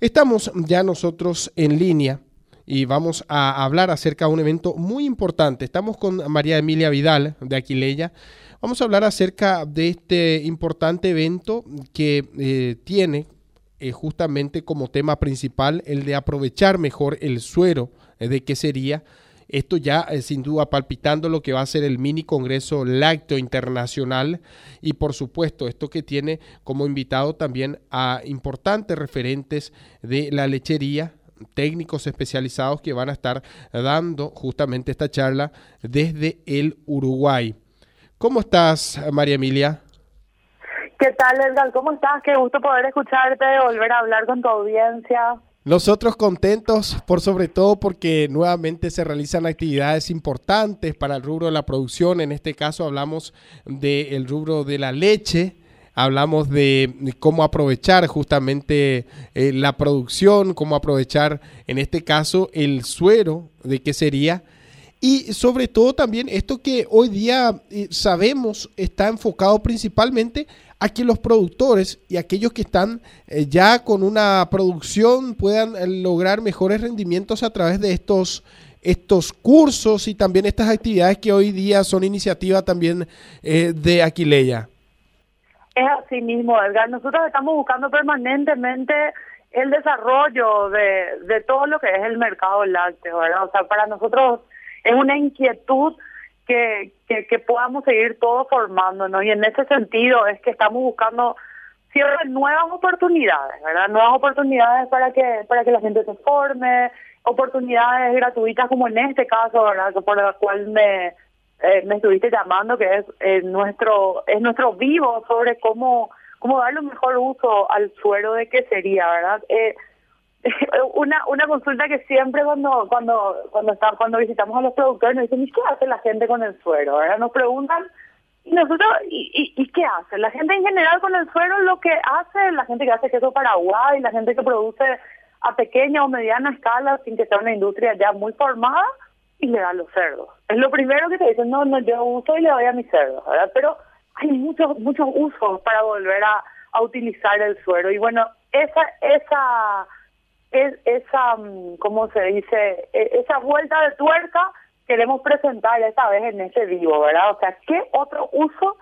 Estamos ya nosotros en línea y vamos a hablar acerca de un evento muy importante. Estamos con María Emilia Vidal de Aquileia. Vamos a hablar acerca de este importante evento que eh, tiene eh, justamente como tema principal el de aprovechar mejor el suero eh, de qué sería esto ya eh, sin duda palpitando lo que va a ser el mini Congreso Lácteo Internacional y por supuesto esto que tiene como invitado también a importantes referentes de la lechería, técnicos especializados que van a estar dando justamente esta charla desde el Uruguay. ¿Cómo estás, María Emilia? ¿Qué tal, Edgar? ¿Cómo estás? Qué gusto poder escucharte, volver a hablar con tu audiencia. Nosotros contentos, por sobre todo porque nuevamente se realizan actividades importantes para el rubro de la producción. En este caso hablamos del rubro de la leche, hablamos de cómo aprovechar justamente eh, la producción, cómo aprovechar en este caso el suero, de qué sería. Y sobre todo también esto que hoy día eh, sabemos está enfocado principalmente a que los productores y aquellos que están eh, ya con una producción puedan eh, lograr mejores rendimientos a través de estos estos cursos y también estas actividades que hoy día son iniciativa también eh, de Aquileia. Es así mismo, Edgar. Nosotros estamos buscando permanentemente el desarrollo de, de todo lo que es el mercado lácteo, ¿verdad? O sea, para nosotros es una inquietud que, que, podamos seguir todos formándonos y en ese sentido es que estamos buscando siempre nuevas oportunidades, ¿verdad? Nuevas oportunidades para que para que la gente se forme, oportunidades gratuitas como en este caso, ¿verdad? Por la cual me eh, me estuviste llamando que es eh, nuestro es nuestro vivo sobre cómo cómo darle un mejor uso al suero de qué sería, ¿verdad? Eh, una una consulta que siempre cuando cuando cuando está, cuando visitamos a los productores nos dicen ¿y qué hace la gente con el suero? Ahora nos preguntan y nosotros ¿y, qué hace? La gente en general con el suero lo que hace la gente que hace queso paraguay, la gente que produce a pequeña o mediana escala sin que sea una industria ya muy formada y le da a los cerdos. Es lo primero que te dicen, no, no, yo uso y le doy a mis cerdos. Pero hay muchos muchos usos para volver a utilizar el suero y bueno, esa esa es esa, mm, ¿cómo se dice? E, esa vuelta de tuerca queremos presentar esta vez en ese vivo, ¿verdad? O sea, ¿qué otro uso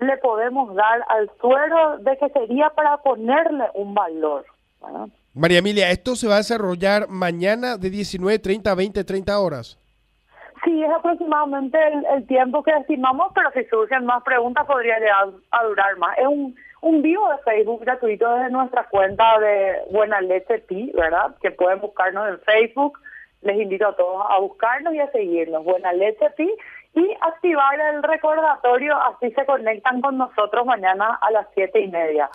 le podemos dar al suero de que sería para ponerle un valor? María Emilia, ¿esto se va a desarrollar mañana de 19.30 a 20.30 horas? Sí, es aproximadamente el, el, tiempo que estimamos, pero si surgen más preguntas podría llegar a durar más. Es un un vivo de Facebook gratuito desde nuestra cuenta de Buena Leche Ti, ¿verdad? Que pueden buscarnos en Facebook. Les invito a todos a buscarnos y a seguirnos. Buena Leche Ti y activar el recordatorio, así se conectan con nosotros mañana a las siete y media.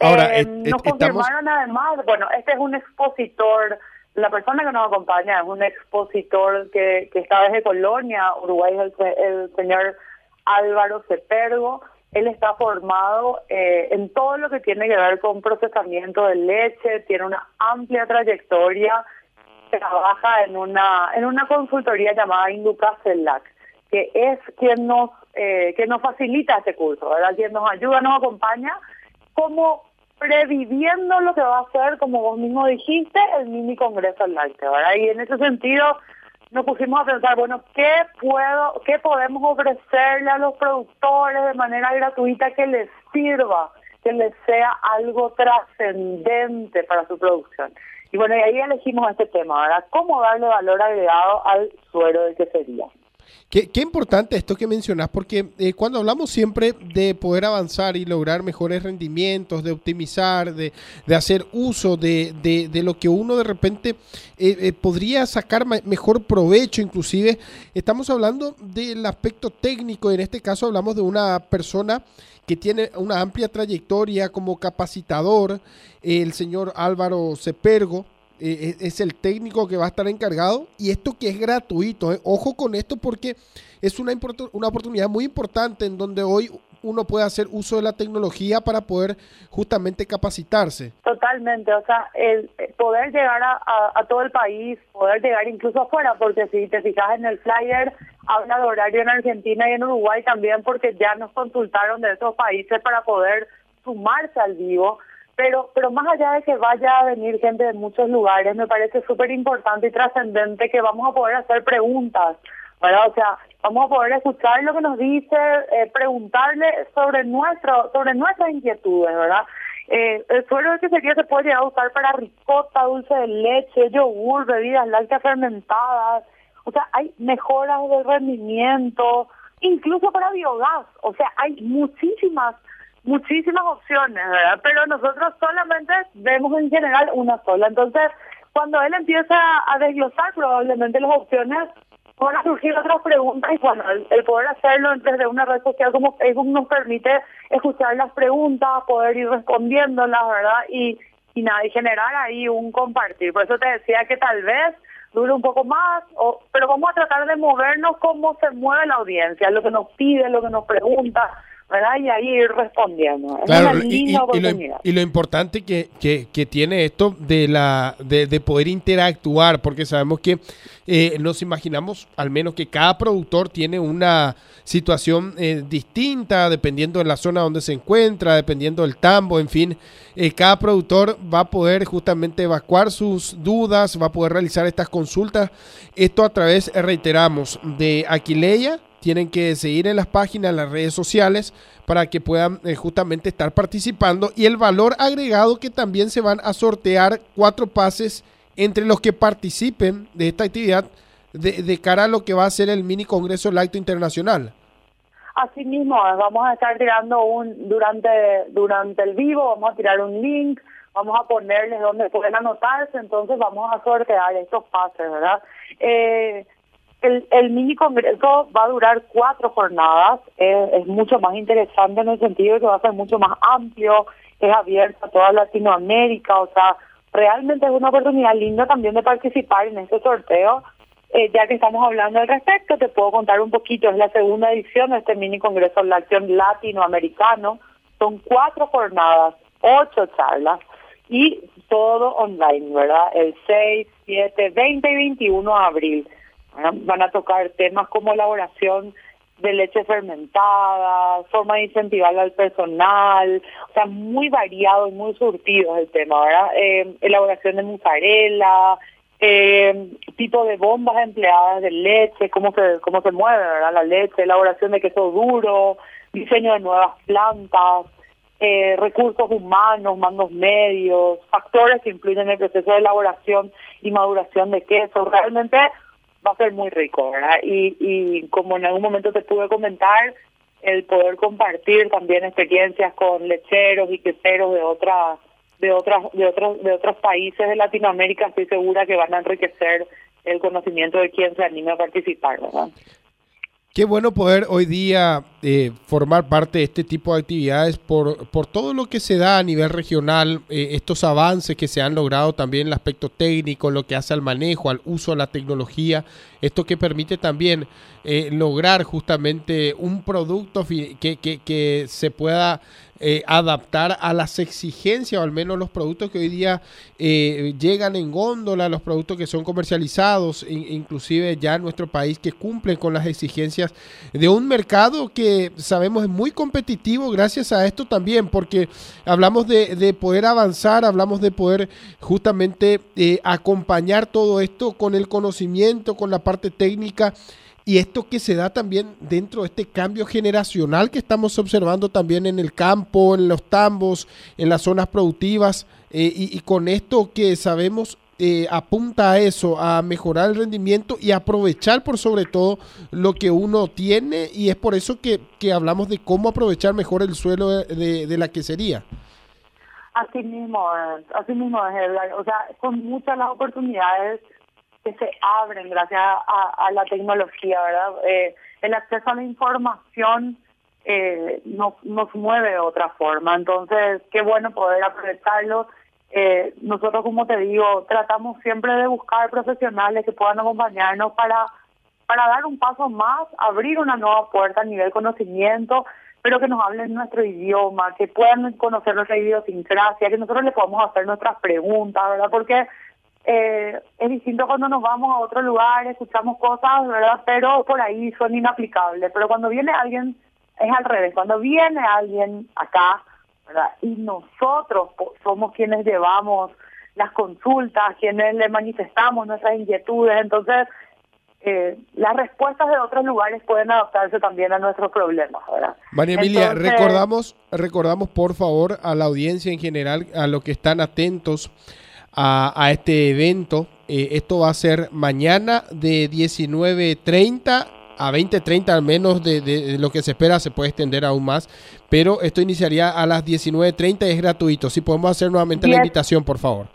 Ahora, eh, nos confirmaron además, bueno, este es un expositor, la persona que nos acompaña es un expositor que, que está desde Colonia, Uruguay, el, el señor Álvaro Cepergo él está formado eh, en todo lo que tiene que ver con procesamiento de leche, tiene una amplia trayectoria, trabaja en una en una consultoría llamada Induca Celac, que es quien nos eh, que nos facilita este curso, ¿verdad? Quien nos ayuda, nos acompaña como previviendo lo que va a ser, como vos mismo dijiste, el mini congreso lácteo, ¿verdad? Y en ese sentido nos pusimos a pensar, bueno, ¿qué puedo, qué podemos ofrecerle a los productores de manera gratuita que les sirva, que les sea algo trascendente para su producción? Y bueno, y ahí elegimos este tema, ¿verdad? ¿Cómo darle valor agregado al suero de quesería? Qué, importante esto que mencionas, porque eh, cuando hablamos siempre de poder avanzar y lograr mejores rendimientos, de optimizar, de, de hacer uso de, de, lo que uno de repente eh, eh, podría sacar mejor provecho, inclusive estamos hablando del aspecto técnico, en este caso hablamos de una persona que tiene una amplia trayectoria como capacitador, el señor Álvaro Cepergo, eh, es el técnico que va a estar encargado y esto que es gratuito. Eh. Ojo con esto porque es una, una oportunidad muy importante en donde hoy uno puede hacer uso de la tecnología para poder justamente capacitarse. Totalmente, o sea, el poder llegar a, todo el país, poder llegar incluso afuera, porque si te fijas en el flyer, habla de horario en Argentina y en Uruguay también, porque ya nos consultaron de esos países para poder sumarse al vivo Pero, pero más allá de que vaya a venir gente de muchos lugares, me parece súper importante y trascendente que vamos a poder hacer preguntas, ¿verdad? O sea, vamos a poder escuchar lo que nos dice, eh, preguntarle sobre nuestro, sobre nuestras inquietudes, ¿verdad? Eh, el suelo de quesería se puede llegar a usar para ricota, dulce de leche, yogur, bebidas lácteas fermentadas. O sea, hay mejoras de rendimiento, incluso para biogás. O sea, hay muchísimas muchísimas opciones, ¿verdad? Pero nosotros solamente vemos en general una sola. Entonces, cuando él empieza a desglosar probablemente las opciones, van a surgir otras preguntas y bueno, el, poder hacerlo desde una red social como Facebook nos permite escuchar las preguntas, poder ir respondiéndolas, ¿verdad? Y, y nada, y generar ahí un compartir. Por eso te decía que tal vez dure un poco más, pero vamos a tratar de movernos como se mueve la audiencia, lo que nos pide, lo que nos pregunta, ¿verdad? Y ahí ir respondiendo. Claro, y, lo, importante que, que, tiene esto de, la, de, poder interactuar, porque sabemos que eh, nos imaginamos al menos que cada productor tiene una situación eh, distinta, dependiendo de la zona donde se encuentra, dependiendo del tambo, en fin, eh, cada productor va a poder justamente evacuar sus dudas, va a poder realizar estas consultas. Esto a través, reiteramos, de Aquileia tienen que seguir en las páginas, en las redes sociales, para que puedan eh, justamente estar participando. Y el valor agregado que también se van a sortear cuatro pases entre los que participen de esta actividad de, cara a lo que va a ser el mini Congreso Lacto Internacional. Así mismo, vamos a estar tirando un, durante, durante el vivo, vamos a tirar un link, vamos a ponerles donde pueden anotarse, entonces vamos a sortear estos pases, ¿verdad? Eh, el, el mini congreso va a durar cuatro jornadas, es, mucho más interesante en el sentido de que va a ser mucho más amplio, es abierto a toda Latinoamérica, o sea, realmente es una oportunidad linda también de participar en este sorteo. Eh, ya que estamos hablando al respecto, te puedo contar un poquito, es la segunda edición de este mini congreso la acción latinoamericano, son cuatro jornadas, ocho charlas y todo online, ¿verdad? El 6, 7, 20 y 21 de abril. Van a tocar temas como elaboración de leche fermentada, forma de incentivar al personal, o sea, muy variado y muy surtido el tema, ¿verdad? Eh, elaboración de mozzarella, eh, tipo de bombas empleadas de leche, cómo se, cómo se mueve, ¿verdad? La leche, elaboración de queso duro, diseño de nuevas plantas, eh, recursos humanos, mandos medios, factores que influyen en el proceso de elaboración y maduración de queso. Realmente va a ser muy rico, ¿verdad? Y, como en algún momento te pude comentar, el poder compartir también experiencias con lecheros y queseros de otras de otras de otros de otros países de Latinoamérica estoy segura que van a enriquecer el conocimiento de quien se anime a participar, ¿verdad? Qué bueno poder hoy día eh, formar parte de este tipo de actividades por, por todo lo que se da a nivel regional, eh, estos avances que se han logrado también en el aspecto técnico, lo que hace al manejo, al uso de la tecnología, esto que permite también eh, lograr justamente un producto que, que, se pueda eh, adaptar a las exigencias, o al menos los productos que hoy día eh, llegan en góndola, los productos que son comercializados, inclusive ya en nuestro país, que cumplen con las exigencias de un mercado que sabemos es muy competitivo gracias a esto también, porque hablamos de, poder avanzar, hablamos de poder justamente acompañar todo esto con el conocimiento, con la parte técnica y esto que se da también dentro de este cambio generacional que estamos observando también en el campo, en los tambos, en las zonas productivas, eh, y, con esto que sabemos eh, apunta a eso, a mejorar el rendimiento y aprovechar por sobre todo lo que uno tiene, y es por eso que, que hablamos de cómo aprovechar mejor el suelo de, de, la quesería. Así mismo, así mismo, o sea, son muchas las oportunidades que se abren gracias a, la tecnología, ¿verdad? Eh, el acceso a la información eh, nos, mueve de otra forma, entonces qué bueno poder aprovecharlo. Eh, nosotros, como te digo, tratamos siempre de buscar profesionales que puedan acompañarnos para, para dar un paso más, abrir una nueva puerta a nivel conocimiento, pero que nos hablen nuestro idioma, que puedan conocer nuestra idiosincrasia, que nosotros le podamos hacer nuestras preguntas, ¿verdad? Porque eh, es distinto cuando nos vamos a otro lugar, escuchamos cosas, ¿verdad? Pero por ahí son inaplicables. Pero cuando viene alguien, es al revés. Cuando viene alguien acá, Y nosotros somos quienes llevamos las consultas, quienes le manifestamos nuestras inquietudes. Entonces, eh, las respuestas de otros lugares pueden adaptarse también a nuestros problemas, ¿verdad? María Emilia, recordamos, recordamos por favor a la audiencia en general, a los que están atentos a, este evento. Eh, esto va a ser mañana de 19.30 a 20.30 al menos de, lo que se espera, se puede extender aún más, pero esto iniciaría a las 19.30 y es gratuito. Si podemos hacer nuevamente la invitación, por favor.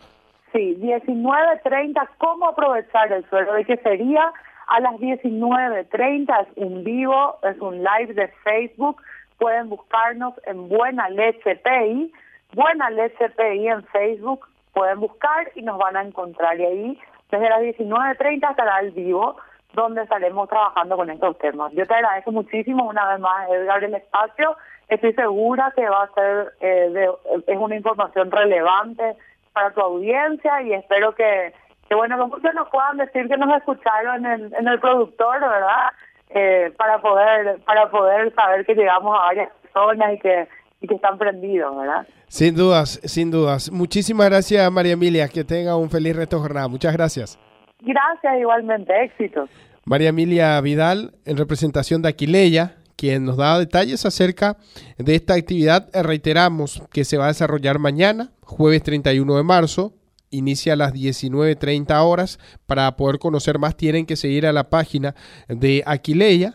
Sí, 19.30, ¿cómo aprovechar el suelo? ¿De qué sería? A las 19.30 es un vivo, es un live de Facebook. Pueden buscarnos en Buena Leche PI, Buena Leche PI en Facebook. Pueden buscar y nos van a encontrar. Y ahí, desde las 19.30 estará el vivo, donde estaremos trabajando con estos temas. Yo te agradezco muchísimo una vez más, Edgar, el espacio. Estoy segura que va a ser, eh, es una información relevante para tu audiencia y espero que bueno, que muchos nos puedan decir que nos escucharon en, en el productor, ¿verdad? Eh, para poder para poder saber que llegamos a varias personas y que, y que están prendidos, ¿verdad? Sin dudas, sin dudas. Muchísimas gracias, María Emilia. Que tenga un feliz resto de jornada. Muchas gracias. Gracias, igualmente. Éxito. María Emilia Vidal, en representación de Aquileia, quien nos da detalles acerca de esta actividad. Reiteramos que se va a desarrollar mañana, jueves 31 de marzo, inicia a las 19.30 horas. Para poder conocer más tienen que seguir a la página de Aquileia